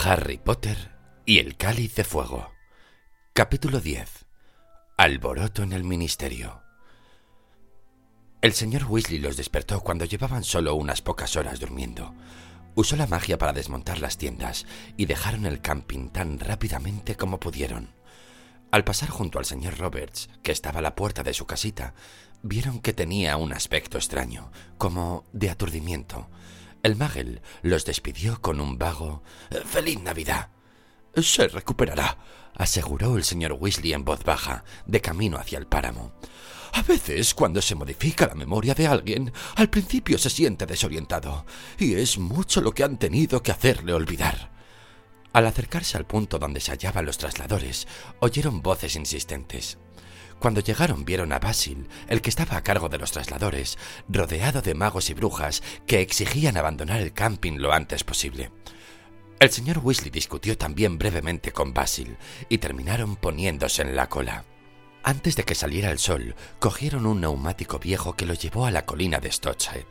Harry Potter y el cáliz de fuego. Capítulo 10. Alboroto en el ministerio. El señor Weasley los despertó cuando llevaban solo unas pocas horas durmiendo. Usó la magia para desmontar las tiendas y dejaron el camping tan rápidamente como pudieron. Al pasar junto al señor Roberts, que estaba a la puerta de su casita, vieron que tenía un aspecto extraño, como de aturdimiento. El Magel los despidió con un vago ¡Feliz Navidad! Se recuperará, aseguró el señor Weasley en voz baja, de camino hacia el páramo. A veces, cuando se modifica la memoria de alguien, al principio se siente desorientado, y es mucho lo que han tenido que hacerle olvidar. Al acercarse al punto donde se hallaban los trasladores, oyeron voces insistentes. Cuando llegaron vieron a Basil, el que estaba a cargo de los trasladores, rodeado de magos y brujas que exigían abandonar el camping lo antes posible. El señor Weasley discutió también brevemente con Basil y terminaron poniéndose en la cola. Antes de que saliera el sol, cogieron un neumático viejo que los llevó a la colina de Stotchhead.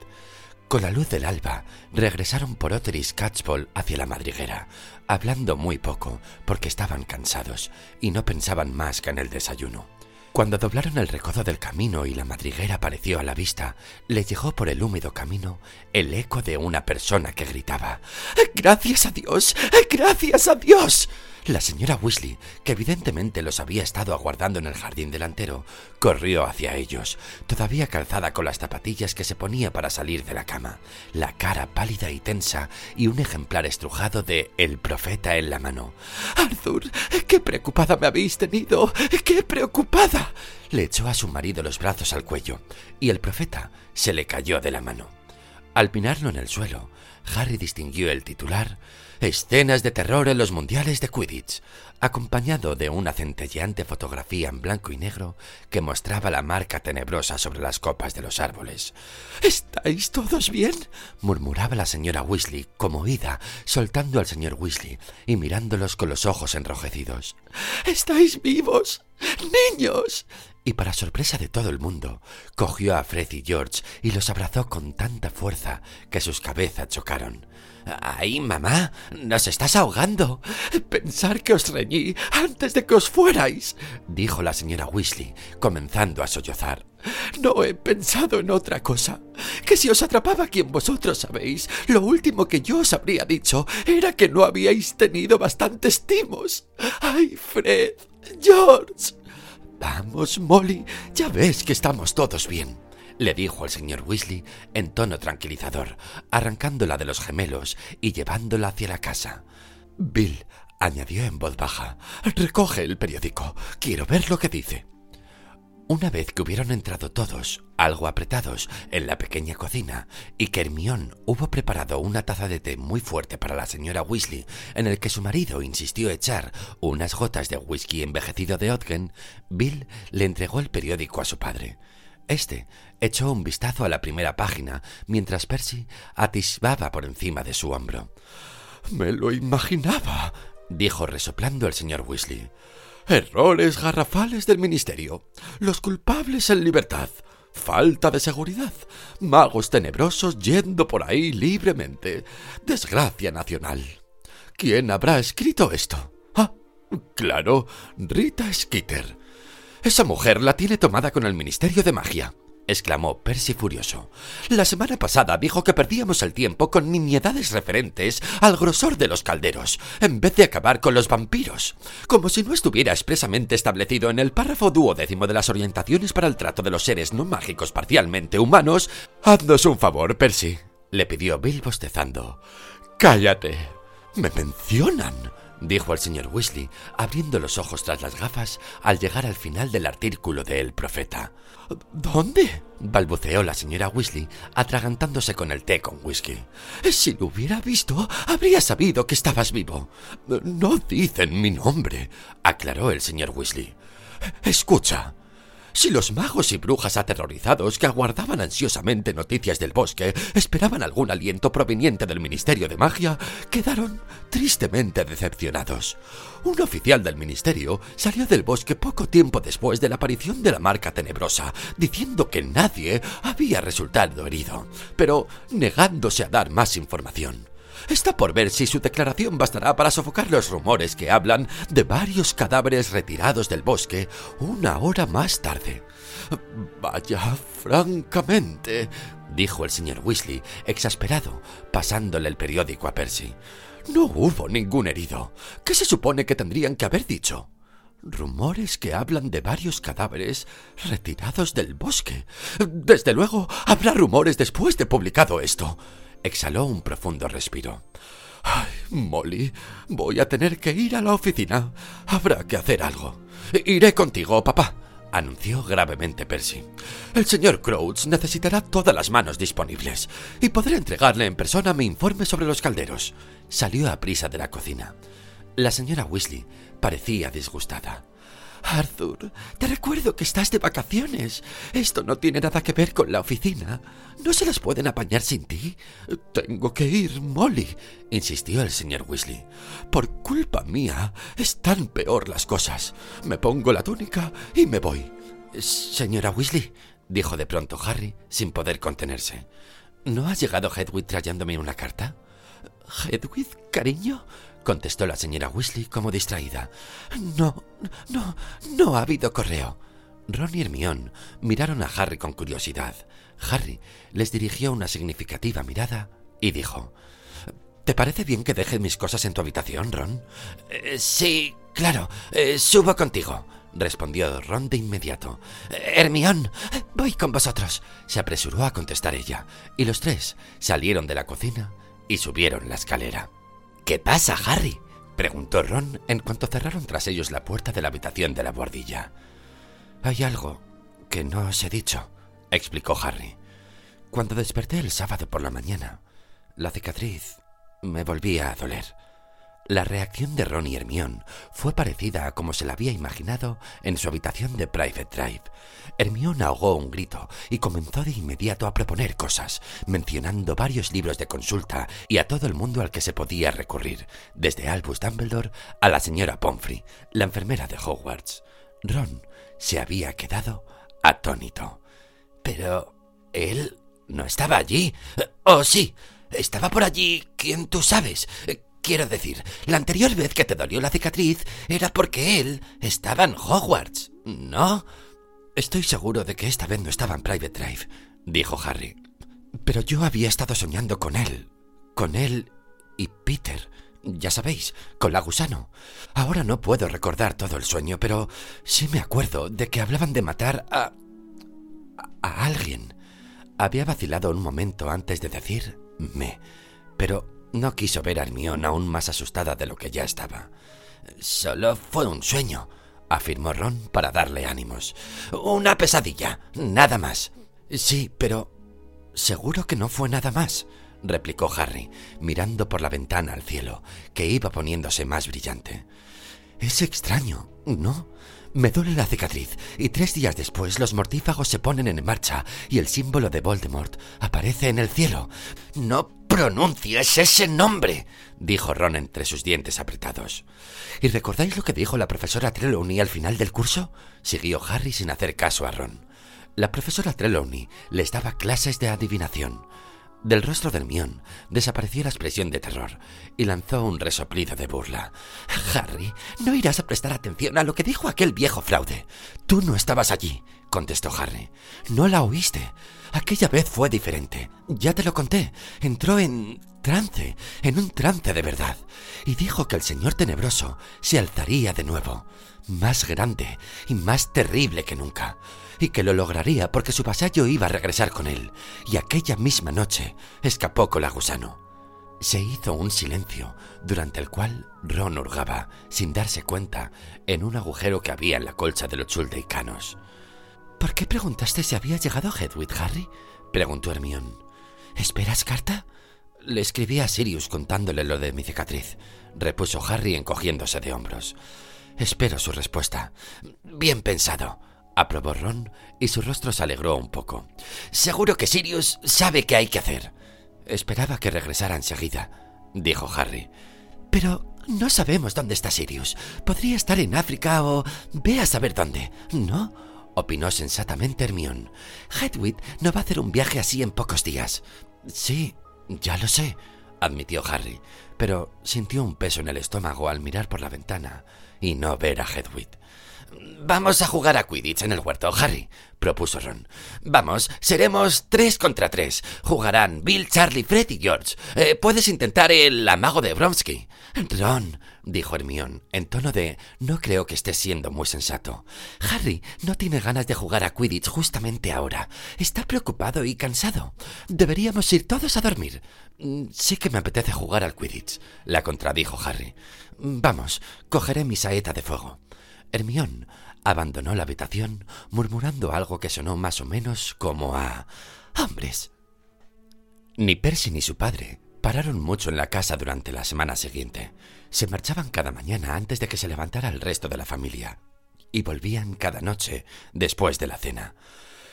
Con la luz del alba, regresaron por Otteris Catchpole hacia la madriguera, hablando muy poco, porque estaban cansados y no pensaban más que en el desayuno. Cuando doblaron el recodo del camino y la madriguera apareció a la vista, le llegó por el húmedo camino el eco de una persona que gritaba Gracias a Dios. Gracias a Dios. La señora Weasley, que evidentemente los había estado aguardando en el jardín delantero, corrió hacia ellos, todavía calzada con las zapatillas que se ponía para salir de la cama, la cara pálida y tensa y un ejemplar estrujado de El profeta en la mano. Arthur, qué preocupada me habéis tenido. Qué preocupada. Le echó a su marido los brazos al cuello, y el profeta se le cayó de la mano. Al pinarlo en el suelo, Harry distinguió el titular Escenas de terror en los mundiales de Quidditch, acompañado de una centelleante fotografía en blanco y negro que mostraba la marca tenebrosa sobre las copas de los árboles. ¿Estáis todos bien? murmuraba la señora Weasley, oída, soltando al señor Weasley y mirándolos con los ojos enrojecidos. ¿Estáis vivos? ¡Niños! y para sorpresa de todo el mundo, cogió a Fred y George y los abrazó con tanta fuerza que sus cabezas chocaron. ¡Ay, mamá! ¡Nos estás ahogando! Pensar que os reñí antes de que os fuerais, dijo la señora Weasley, comenzando a sollozar. No he pensado en otra cosa. Que si os atrapaba quien vosotros sabéis, lo último que yo os habría dicho era que no habíais tenido bastantes timos. ¡Ay, Fred! ¡George! Vamos, Molly, ya ves que estamos todos bien, le dijo el señor Weasley en tono tranquilizador, arrancándola de los gemelos y llevándola hacia la casa. Bill, añadió en voz baja, recoge el periódico. Quiero ver lo que dice. Una vez que hubieron entrado todos, algo apretados, en la pequeña cocina, y que Hermión hubo preparado una taza de té muy fuerte para la señora Weasley, en el que su marido insistió echar unas gotas de whisky envejecido de Odgen, Bill le entregó el periódico a su padre. Este echó un vistazo a la primera página, mientras Percy atisbaba por encima de su hombro. Me lo imaginaba, dijo resoplando el señor Weasley. Errores garrafales del Ministerio. Los culpables en libertad. Falta de seguridad. Magos tenebrosos yendo por ahí libremente. Desgracia nacional. ¿Quién habrá escrito esto? Ah, claro, Rita Skeeter. Esa mujer la tiene tomada con el Ministerio de Magia exclamó Percy furioso. La semana pasada dijo que perdíamos el tiempo con nimiedades referentes al grosor de los calderos, en vez de acabar con los vampiros, como si no estuviera expresamente establecido en el párrafo duodécimo de las orientaciones para el trato de los seres no mágicos parcialmente humanos. Haznos un favor, Percy, le pidió Bill bostezando. Cállate. Me mencionan dijo el señor Weasley, abriendo los ojos tras las gafas al llegar al final del artículo de El Profeta. ¿Dónde? balbuceó la señora Weasley, atragantándose con el té con whisky. Si lo hubiera visto, habría sabido que estabas vivo. No dicen mi nombre, aclaró el señor Weasley. Escucha, si los magos y brujas aterrorizados que aguardaban ansiosamente noticias del bosque esperaban algún aliento proveniente del Ministerio de Magia, quedaron tristemente decepcionados. Un oficial del Ministerio salió del bosque poco tiempo después de la aparición de la marca tenebrosa, diciendo que nadie había resultado herido, pero negándose a dar más información. Está por ver si su declaración bastará para sofocar los rumores que hablan de varios cadáveres retirados del bosque una hora más tarde. Vaya, francamente, dijo el señor Weasley, exasperado, pasándole el periódico a Percy. No hubo ningún herido. ¿Qué se supone que tendrían que haber dicho? Rumores que hablan de varios cadáveres retirados del bosque. Desde luego, habrá rumores después de publicado esto. Exhaló un profundo respiro. Ay, Molly, voy a tener que ir a la oficina. Habrá que hacer algo. Iré contigo, papá anunció gravemente Percy. El señor Crouch necesitará todas las manos disponibles y podré entregarle en persona mi informe sobre los calderos. Salió a prisa de la cocina. La señora Weasley parecía disgustada. Arthur, te recuerdo que estás de vacaciones. Esto no tiene nada que ver con la oficina. No se las pueden apañar sin ti. Tengo que ir, Molly, insistió el señor Weasley. Por culpa mía, están peor las cosas. Me pongo la túnica y me voy. Señora Weasley, dijo de pronto Harry, sin poder contenerse. ¿No ha llegado Hedwig trayéndome una carta? ¿Hedwig, cariño? Contestó la señora Weasley como distraída. No, no, no ha habido correo. Ron y Hermione miraron a Harry con curiosidad. Harry les dirigió una significativa mirada y dijo: ¿Te parece bien que deje mis cosas en tu habitación, Ron? Eh, sí, claro, eh, subo contigo, respondió Ron de inmediato. Hermión, voy con vosotros, se apresuró a contestar ella, y los tres salieron de la cocina y subieron la escalera. ¿Qué pasa, Harry? preguntó Ron en cuanto cerraron tras ellos la puerta de la habitación de la bordilla. Hay algo que no os he dicho, explicó Harry. Cuando desperté el sábado por la mañana, la cicatriz me volvía a doler. La reacción de Ron y Hermione fue parecida a como se la había imaginado en su habitación de Private Drive. Hermione ahogó un grito y comenzó de inmediato a proponer cosas, mencionando varios libros de consulta y a todo el mundo al que se podía recurrir, desde Albus Dumbledore a la señora Pomfrey, la enfermera de Hogwarts. Ron se había quedado atónito. Pero él no estaba allí. Oh, sí. Estaba por allí, ¿quién tú sabes? Quiero decir, la anterior vez que te dolió la cicatriz era porque él estaba en Hogwarts, ¿no? Estoy seguro de que esta vez no estaba en Private Drive, dijo Harry. Pero yo había estado soñando con él, con él y Peter, ya sabéis, con la gusano. Ahora no puedo recordar todo el sueño, pero sí me acuerdo de que hablaban de matar a... a, alguien. Había vacilado un momento antes de decir me, pero no quiso ver a Hermione aún más asustada de lo que ya estaba. Solo fue un sueño, afirmó Ron para darle ánimos. Una pesadilla, nada más. Sí, pero... Seguro que no fue nada más, replicó Harry, mirando por la ventana al cielo, que iba poniéndose más brillante. Es extraño, ¿no? Me duele la cicatriz y tres días después los mortífagos se ponen en marcha y el símbolo de Voldemort aparece en el cielo. No pronuncies ese nombre, dijo Ron entre sus dientes apretados. ¿Y recordáis lo que dijo la profesora Trelawney al final del curso? siguió Harry sin hacer caso a Ron. La profesora Trelawney les daba clases de adivinación. Del rostro del mión desapareció la expresión de terror y lanzó un resoplido de burla. Harry, no irás a prestar atención a lo que dijo aquel viejo fraude. Tú no estabas allí, contestó Harry. No la oíste. Aquella vez fue diferente. Ya te lo conté. Entró en trance, en un trance de verdad, y dijo que el señor tenebroso se alzaría de nuevo, más grande y más terrible que nunca y que lo lograría porque su vasallo iba a regresar con él, y aquella misma noche escapó con la gusano. Se hizo un silencio, durante el cual Ron hurgaba, sin darse cuenta, en un agujero que había en la colcha de los chuldeicanos. ¿Por qué preguntaste si había llegado Hedwig, Harry? preguntó Hermione. ¿Esperas carta? Le escribí a Sirius contándole lo de mi cicatriz, repuso Harry encogiéndose de hombros. Espero su respuesta. Bien pensado, aprobó Ron y su rostro se alegró un poco. Seguro que Sirius sabe qué hay que hacer. Esperaba que regresara enseguida, dijo Harry. Pero no sabemos dónde está Sirius. Podría estar en África o... ve a saber dónde, ¿no? Opinó sensatamente Hermione. Hedwig no va a hacer un viaje así en pocos días. Sí, ya lo sé, admitió Harry, pero sintió un peso en el estómago al mirar por la ventana y no ver a Hedwig. Vamos a jugar a Quidditch en el huerto, Harry, propuso Ron. Vamos, seremos tres contra tres. Jugarán Bill, Charlie, Fred y George. Eh, puedes intentar el amago de Bromsky. Ron, dijo Hermión, en tono de no creo que esté siendo muy sensato. Harry no tiene ganas de jugar a Quidditch justamente ahora. Está preocupado y cansado. Deberíamos ir todos a dormir. Mm, sí que me apetece jugar al Quidditch, la contradijo Harry. Vamos, cogeré mi saeta de fuego. Hermión abandonó la habitación murmurando algo que sonó más o menos como a hombres. Ni Percy ni su padre pararon mucho en la casa durante la semana siguiente. Se marchaban cada mañana antes de que se levantara el resto de la familia y volvían cada noche después de la cena.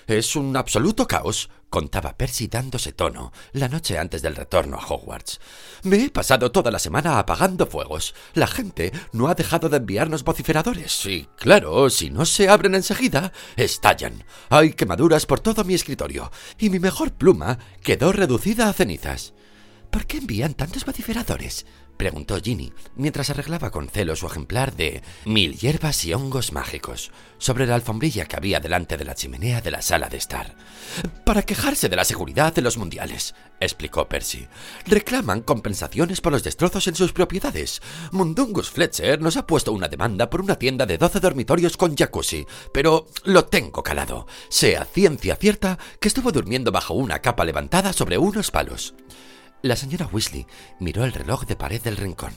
Es un absoluto caos, contaba Percy dándose tono la noche antes del retorno a Hogwarts. Me he pasado toda la semana apagando fuegos. La gente no ha dejado de enviarnos vociferadores. Y claro, si no se abren enseguida, estallan. Hay quemaduras por todo mi escritorio. Y mi mejor pluma quedó reducida a cenizas. ¿Por qué envían tantos vociferadores? Preguntó Ginny, mientras arreglaba con celo su ejemplar de Mil hierbas y hongos mágicos sobre la alfombrilla que había delante de la chimenea de la sala de estar. Para quejarse de la seguridad de los mundiales, explicó Percy. Reclaman compensaciones por los destrozos en sus propiedades. Mundungus Fletcher nos ha puesto una demanda por una tienda de doce dormitorios con jacuzzi, pero lo tengo calado. Sea ciencia cierta que estuvo durmiendo bajo una capa levantada sobre unos palos. La señora Weasley miró el reloj de pared del rincón.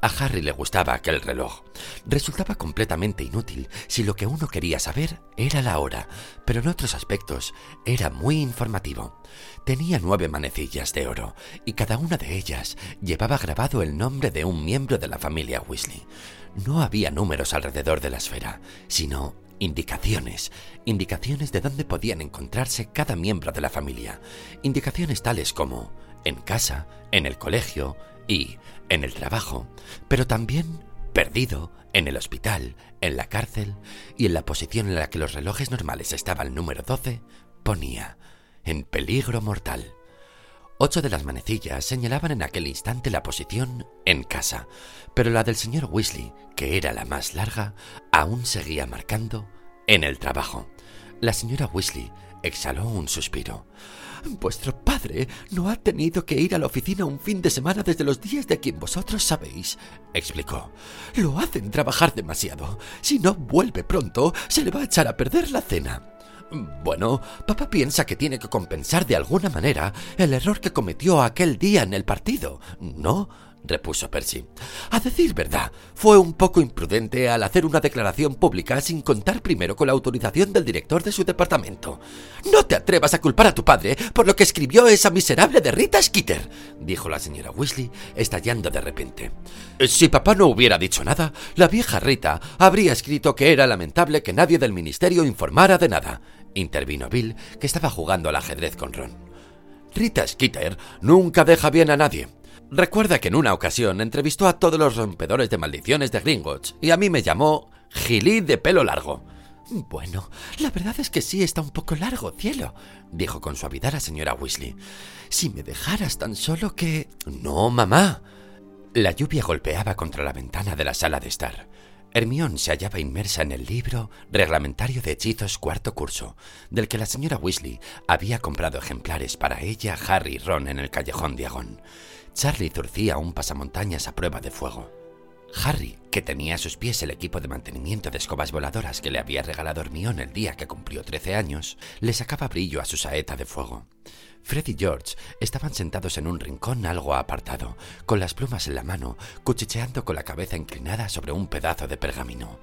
A Harry le gustaba aquel reloj. Resultaba completamente inútil si lo que uno quería saber era la hora, pero en otros aspectos era muy informativo. Tenía nueve manecillas de oro, y cada una de ellas llevaba grabado el nombre de un miembro de la familia Weasley. No había números alrededor de la esfera, sino indicaciones, indicaciones de dónde podían encontrarse cada miembro de la familia, indicaciones tales como en casa, en el colegio y en el trabajo, pero también perdido en el hospital, en la cárcel y en la posición en la que los relojes normales estaban el número 12, ponía en peligro mortal. Ocho de las manecillas señalaban en aquel instante la posición en casa, pero la del señor Weasley, que era la más larga, aún seguía marcando en el trabajo. La señora Weasley exhaló un suspiro. Vuestro padre no ha tenido que ir a la oficina un fin de semana desde los días de quien vosotros sabéis, explicó. Lo hacen trabajar demasiado. Si no vuelve pronto, se le va a echar a perder la cena. Bueno, papá piensa que tiene que compensar de alguna manera el error que cometió aquel día en el partido, ¿no? Repuso Percy. A decir verdad, fue un poco imprudente al hacer una declaración pública sin contar primero con la autorización del director de su departamento. No te atrevas a culpar a tu padre por lo que escribió esa miserable de Rita Skeeter, dijo la señora Weasley, estallando de repente. Si papá no hubiera dicho nada, la vieja Rita habría escrito que era lamentable que nadie del ministerio informara de nada, intervino Bill, que estaba jugando al ajedrez con Ron. Rita Skeeter nunca deja bien a nadie. Recuerda que en una ocasión entrevistó a todos los rompedores de maldiciones de Gringotts y a mí me llamó Gilí de pelo largo. Bueno, la verdad es que sí está un poco largo, cielo, dijo con suavidad la señora Weasley. Si me dejaras tan solo que... No, mamá. La lluvia golpeaba contra la ventana de la sala de estar. Hermión se hallaba inmersa en el libro Reglamentario de Hechizos cuarto curso, del que la señora Weasley había comprado ejemplares para ella, Harry y Ron en el callejón Diagón. Charlie zurcía un pasamontañas a prueba de fuego. Harry, que tenía a sus pies el equipo de mantenimiento de escobas voladoras que le había regalado Hermione el día que cumplió trece años, le sacaba brillo a su saeta de fuego. Fred y George estaban sentados en un rincón algo apartado, con las plumas en la mano, cuchicheando con la cabeza inclinada sobre un pedazo de pergamino.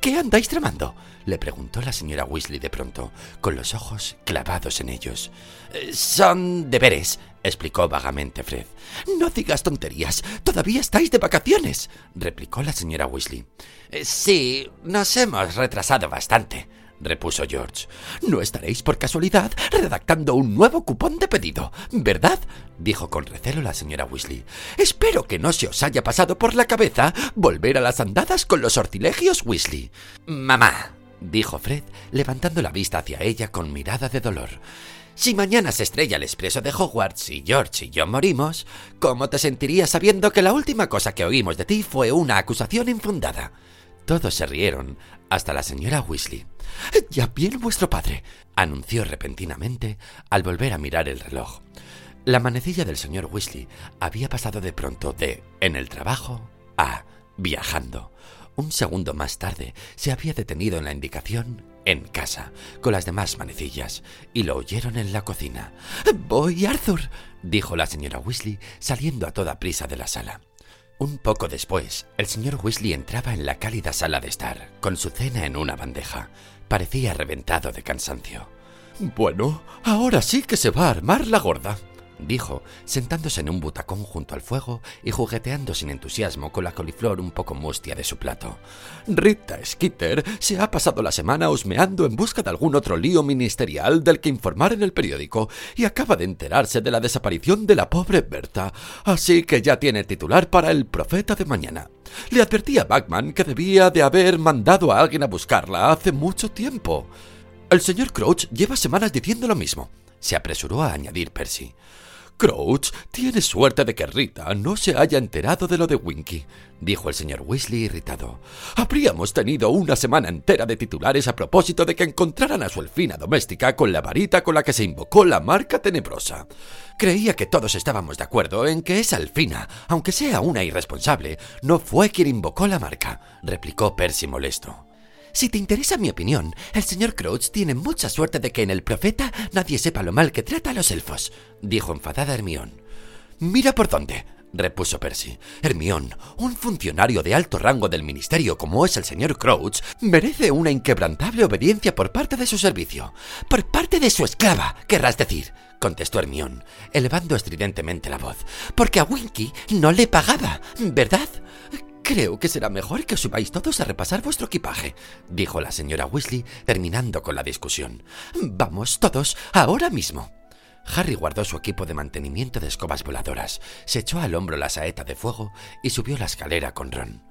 ¿Qué andáis tramando? le preguntó la señora Weasley de pronto, con los ojos clavados en ellos. Son deberes, explicó vagamente Fred. No digas tonterías. Todavía estáis de vacaciones, replicó la señora Weasley. Sí, nos hemos retrasado bastante, repuso George. No estaréis por casualidad redactando un nuevo cupón de pedido, ¿verdad? dijo con recelo la señora Weasley. Espero que no se os haya pasado por la cabeza volver a las andadas con los sortilegios Weasley. Mamá, dijo Fred, levantando la vista hacia ella con mirada de dolor. Si mañana se estrella el expreso de Hogwarts y George y yo morimos, ¿cómo te sentirías sabiendo que la última cosa que oímos de ti fue una acusación infundada? Todos se rieron, hasta la señora Weasley. Ya viene vuestro padre, anunció repentinamente al volver a mirar el reloj. La manecilla del señor Weasley había pasado de pronto de en el trabajo a viajando. Un segundo más tarde se había detenido en la indicación en casa, con las demás manecillas, y lo oyeron en la cocina. Voy, Arthur, dijo la señora Weasley, saliendo a toda prisa de la sala. Un poco después, el señor Weasley entraba en la cálida sala de estar, con su cena en una bandeja. Parecía reventado de cansancio. Bueno, ahora sí que se va a armar la gorda, dijo, sentándose en un butacón junto al fuego y jugueteando sin entusiasmo con la coliflor un poco mustia de su plato. Rita Skeeter se ha pasado la semana husmeando en busca de algún otro lío ministerial del que informar en el periódico y acaba de enterarse de la desaparición de la pobre Berta, así que ya tiene titular para el profeta de mañana. Le advertí a Bagman que debía de haber mandado a alguien a buscarla hace mucho tiempo. El señor Crouch lleva semanas diciendo lo mismo, se apresuró a añadir Percy. Crouch tiene suerte de que Rita no se haya enterado de lo de Winky, dijo el señor Weasley irritado. Habríamos tenido una semana entera de titulares a propósito de que encontraran a su elfina doméstica con la varita con la que se invocó la marca tenebrosa. Creía que todos estábamos de acuerdo en que esa elfina, aunque sea una irresponsable, no fue quien invocó la marca, replicó Percy molesto. Si te interesa mi opinión, el señor Crouch tiene mucha suerte de que en el profeta nadie sepa lo mal que trata a los elfos, dijo enfadada Hermión. Mira por dónde, repuso Percy. Hermión, un funcionario de alto rango del ministerio como es el señor Crouch, merece una inquebrantable obediencia por parte de su servicio. Por parte de su esclava, querrás decir, contestó Hermión, elevando estridentemente la voz. Porque a Winky no le pagaba, ¿verdad? Creo que será mejor que os subáis todos a repasar vuestro equipaje, dijo la señora Weasley, terminando con la discusión. Vamos todos, ahora mismo. Harry guardó su equipo de mantenimiento de escobas voladoras, se echó al hombro la saeta de fuego y subió la escalera con Ron.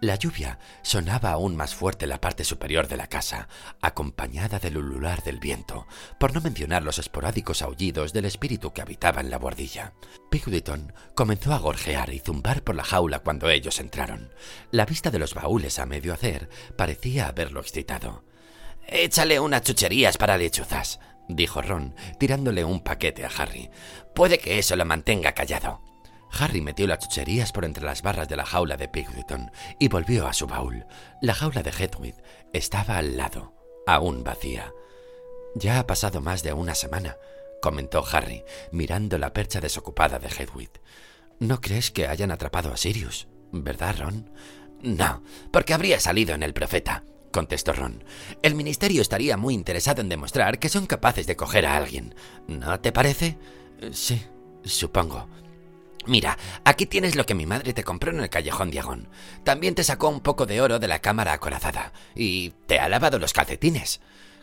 La lluvia sonaba aún más fuerte en la parte superior de la casa, acompañada del ulular del viento, por no mencionar los esporádicos aullidos del espíritu que habitaba en la bordilla. Pigleton comenzó a gorjear y zumbar por la jaula cuando ellos entraron. La vista de los baúles a medio hacer parecía haberlo excitado. Échale unas chucherías para lechuzas, dijo Ron, tirándole un paquete a Harry. Puede que eso lo mantenga callado. Harry metió las chucherías por entre las barras de la jaula de Pigleton y volvió a su baúl. La jaula de Hedwig estaba al lado, aún vacía. Ya ha pasado más de una semana, comentó Harry, mirando la percha desocupada de Hedwig. ¿No crees que hayan atrapado a Sirius? ¿Verdad, Ron? No, porque habría salido en el profeta, contestó Ron. El ministerio estaría muy interesado en demostrar que son capaces de coger a alguien. ¿No te parece? Sí, supongo. Mira, aquí tienes lo que mi madre te compró en el callejón Diagón. También te sacó un poco de oro de la cámara acorazada. Y te ha lavado los calcetines.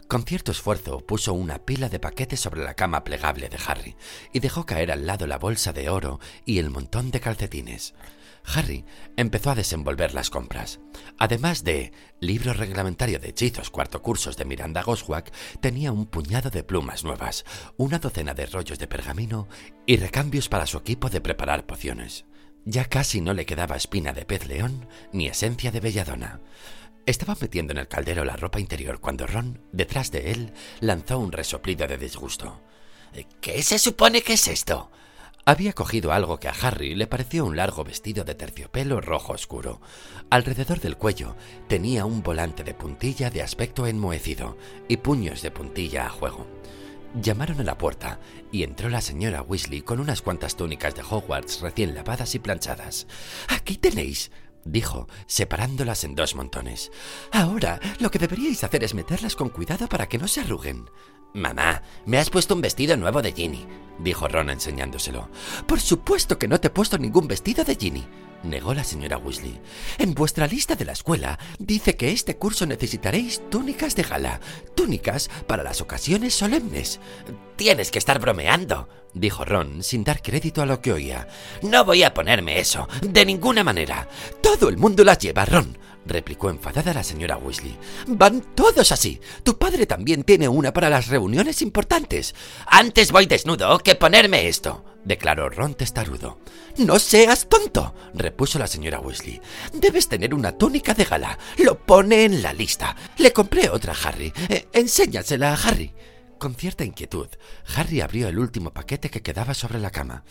Con cierto esfuerzo puso una pila de paquetes sobre la cama plegable de Harry y dejó caer al lado la bolsa de oro y el montón de calcetines. Harry empezó a desenvolver las compras. Además de libro reglamentario de hechizos cuarto cursos de Miranda Goswag, tenía un puñado de plumas nuevas, una docena de rollos de pergamino y recambios para su equipo de preparar pociones. Ya casi no le quedaba espina de pez león ni esencia de belladona. Estaba metiendo en el caldero la ropa interior cuando Ron, detrás de él, lanzó un resoplido de disgusto. ¿Qué se supone que es esto? Había cogido algo que a Harry le pareció un largo vestido de terciopelo rojo oscuro. Alrededor del cuello tenía un volante de puntilla de aspecto enmohecido y puños de puntilla a juego. Llamaron a la puerta y entró la señora Weasley con unas cuantas túnicas de Hogwarts recién lavadas y planchadas. Aquí tenéis, dijo, separándolas en dos montones. Ahora lo que deberíais hacer es meterlas con cuidado para que no se arruguen. Mamá, me has puesto un vestido nuevo de Ginny, dijo Ron enseñándoselo. Por supuesto que no te he puesto ningún vestido de Ginny, negó la señora Weasley. En vuestra lista de la escuela dice que este curso necesitaréis túnicas de gala, túnicas para las ocasiones solemnes. Tienes que estar bromeando, dijo Ron sin dar crédito a lo que oía. No voy a ponerme eso, de ninguna manera. Todo el mundo las lleva, Ron, replicó enfadada la señora Weasley. Van todos así. Tu padre también tiene una para las reuniones importantes. Antes voy desnudo que ponerme esto, declaró Ron testarudo. No seas tonto, repuso la señora Weasley. Debes tener una túnica de gala. Lo pone en la lista. Le compré otra a Harry. Eh, enséñasela a Harry. Con cierta inquietud, Harry abrió el último paquete que quedaba sobre la cama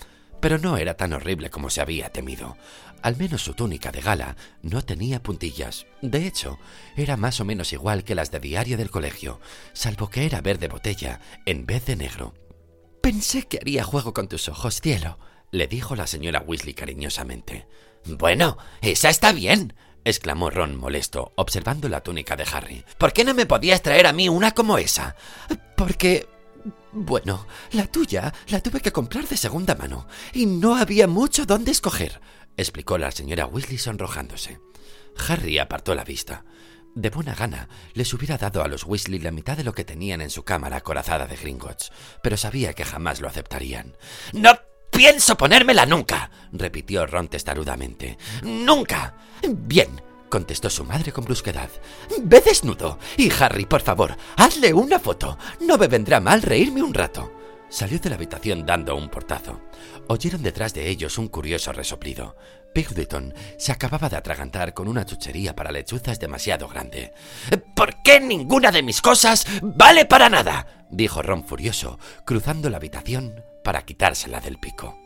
pero no era tan horrible como se había temido. Al menos su túnica de gala no tenía puntillas. De hecho, era más o menos igual que las de diario del colegio, salvo que era verde botella en vez de negro. Pensé que haría juego con tus ojos, cielo, le dijo la señora Weasley cariñosamente. Bueno, esa está bien, exclamó Ron molesto, observando la túnica de Harry. ¿Por qué no me podías traer a mí una como esa? Porque bueno, la tuya la tuve que comprar de segunda mano y no había mucho donde escoger, explicó la señora Weasley sonrojándose. Harry apartó la vista. De buena gana les hubiera dado a los Weasley la mitad de lo que tenían en su cámara corazada de Gringotts, pero sabía que jamás lo aceptarían. ¡No pienso ponérmela nunca! repitió Ron testarudamente. ¡Nunca! Bien, contestó su madre con brusquedad. Ve desnudo. Y Harry, por favor, hazle una foto. No me vendrá mal reírme un rato. Salió de la habitación dando un portazo. Oyeron detrás de ellos un curioso resoplido. Pigwidgeon se acababa de atragantar con una chuchería para lechuzas demasiado grande. ¿Por qué ninguna de mis cosas vale para nada? dijo Ron furioso, cruzando la habitación para quitársela del pico.